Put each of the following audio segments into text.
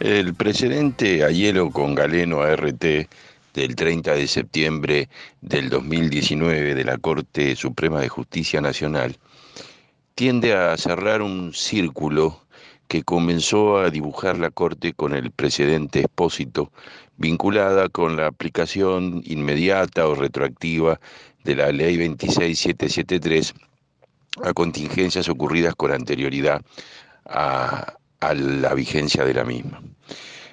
El precedente a hielo con Galeno ART del 30 de septiembre del 2019 de la Corte Suprema de Justicia Nacional tiende a cerrar un círculo que comenzó a dibujar la Corte con el precedente expósito vinculada con la aplicación inmediata o retroactiva de la Ley 26773 a contingencias ocurridas con anterioridad a, la vigencia de la misma.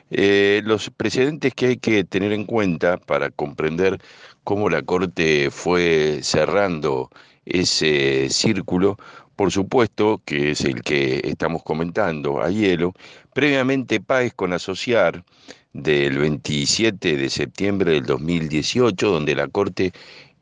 Eh, los precedentes que hay que tener en cuenta para comprender cómo la Corte fue cerrando ese círculo, por supuesto que es el que estamos comentando a hielo, previamente Páez con Asociar del 27 de septiembre del 2018, donde la Corte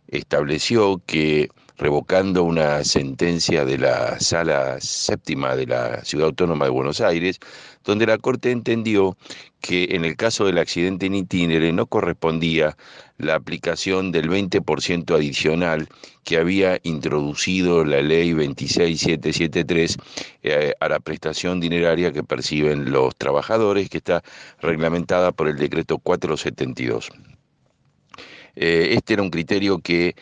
estableció que revocando una sentencia de la Sala Séptima de la Ciudad Autónoma de Buenos Aires, donde la Corte entendió que en el caso del accidente en itinere no correspondía la aplicación del 20% adicional que había introducido la ley 26773 eh, a la prestación dineraria que perciben los trabajadores, que está reglamentada por el decreto 472. Eh, este era un criterio que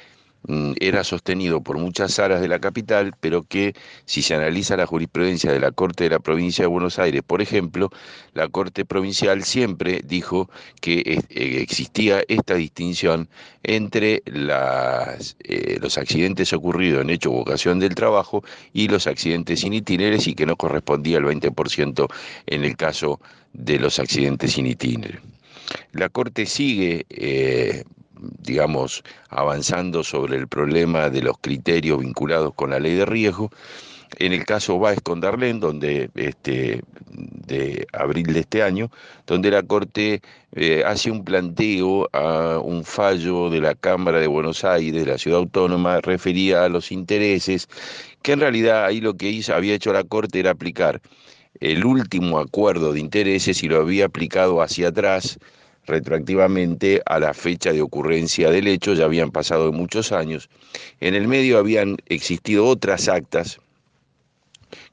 Mm, era sostenido por muchas salas de la capital, pero que si se analiza la jurisprudencia de la Corte de la Provincia de Buenos Aires, por ejemplo, la Corte Provincial siempre dijo que eh, existía esta distinción entre eh, los accidentes ocurridos en hecho o ocasión del trabajo y los accidentes sin itineres y que no correspondía al 20% en el caso de los accidentes sin itineres. La Corte sigue digamos, avanzando sobre el problema de los criterios vinculados con la ley de riesgo. En el caso Báez con Darlén, donde este, de abril de este año, donde la Corte eh, hace un planteo a un fallo de la Cámara de Buenos Aires, de la Ciudad Autónoma, refería a los intereses, que en realidad ahí lo que hizo, había hecho la Corte era aplicar el último acuerdo de intereses y lo había aplicado hacia atrás retroactivamente a la fecha de ocurrencia del hecho, ya habían pasado muchos años. En el medio habían existido otras actas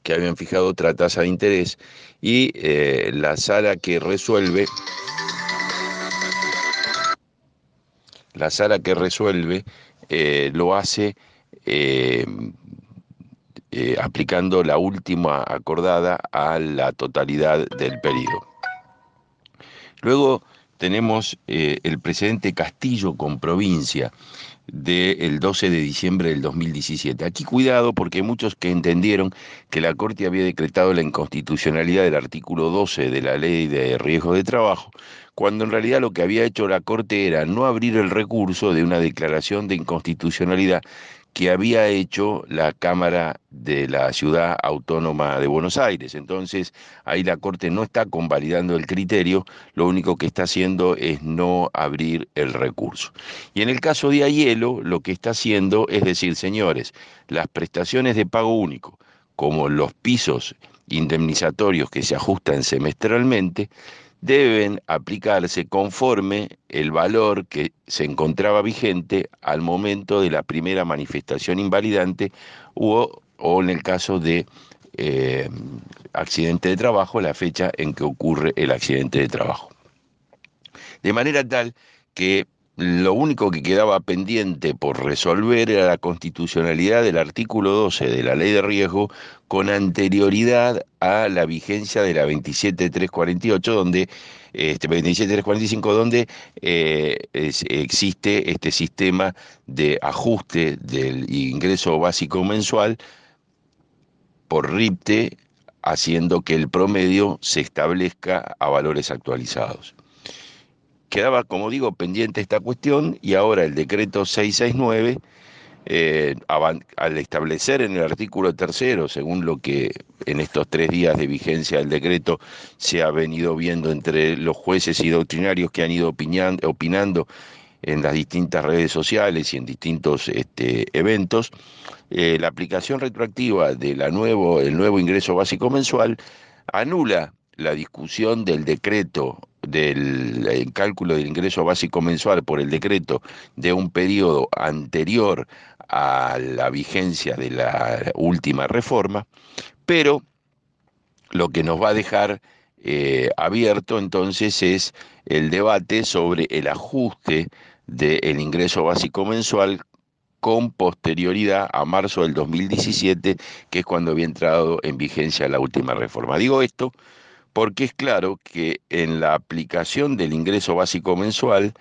que habían fijado otra tasa de interés y eh, la sala que resuelve la sala que resuelve eh, lo hace eh, aplicando la última acordada a la totalidad del periodo. Luego tenemos eh, el presidente Castillo con provincia del 12 de diciembre del 2017. Aquí cuidado porque hay muchos que entendieron que la Corte había decretado la inconstitucionalidad del artículo 12 de la ley de riesgo de trabajo, cuando en realidad lo que había hecho la Corte era no abrir el recurso de una declaración de inconstitucionalidad que había hecho la Cámara de la Ciudad Autónoma de Buenos Aires. Entonces, ahí la Corte no está convalidando el criterio, lo único que está haciendo es no abrir el recurso. Y en el caso de Ayelo, lo que está haciendo es decir, señores, las prestaciones de pago único, como los pisos indemnizatorios que se ajustan semestralmente, deben aplicarse conforme el valor que se encontraba vigente al momento de la primera manifestación invalidante o, o en el caso de eh, accidente de trabajo, la fecha en que ocurre el accidente de trabajo. De manera tal que lo único que quedaba pendiente por resolver era la constitucionalidad del artículo 12 de la ley de riesgo con anterioridad a la vigencia de la 27348, donde este 27345, donde eh, existe este sistema de ajuste del ingreso básico mensual por RIPTE, haciendo que el promedio se establezca a valores actualizados. Quedaba, como digo, pendiente esta cuestión y ahora el decreto 669, eh, al establecer en el artículo tercero, según lo que en estos tres días de vigencia del decreto se ha venido viendo entre los jueces y doctrinarios que han ido opinando en las distintas redes sociales y en distintos este, eventos, eh, la aplicación retroactiva del nuevo, ingreso básico mensual anula la discusión del decreto del cálculo del ingreso básico mensual por el decreto de un periodo anterior a la vigencia de la última reforma, pero lo que nos va a dejar eh, abierto entonces es el debate sobre el ajuste del ingreso básico mensual con posterioridad a marzo del 2017, que es cuando había entrado en vigencia la última reforma. Digo esto porque es claro que en la aplicación del ingreso básico mensual,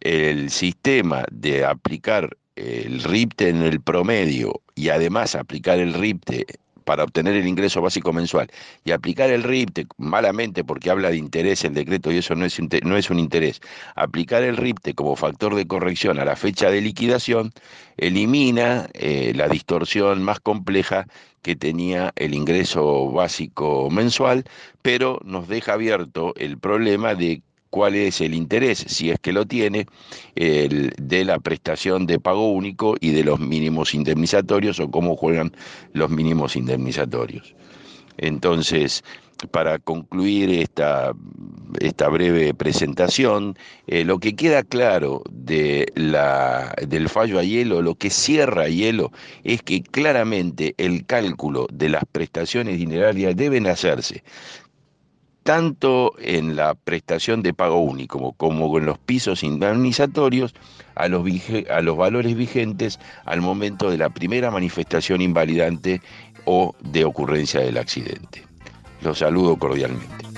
el sistema de aplicar el RIPTE en el promedio y además aplicar el RIPTE para obtener el ingreso básico mensual y aplicar el RIPTE malamente porque habla de interés el decreto y eso no es, no es un interés, aplicar el RIPTE como factor de corrección a la fecha de liquidación elimina eh, la distorsión más compleja que tenía el ingreso básico mensual, pero nos deja abierto el problema de cuál es el interés, si es que lo tiene, de la prestación de pago único y de los mínimos indemnizatorios o cómo juegan los mínimos indemnizatorios. Entonces, para concluir esta, esta breve presentación, eh, lo que queda claro de la, del fallo a hielo, lo que cierra a hielo, es que claramente el cálculo de las prestaciones dinerarias deben hacerse tanto en la prestación de pago único como en los pisos indemnizatorios a los, a los valores vigentes al momento de la primera manifestación invalidante o de ocurrencia del accidente. Los saludo cordialmente.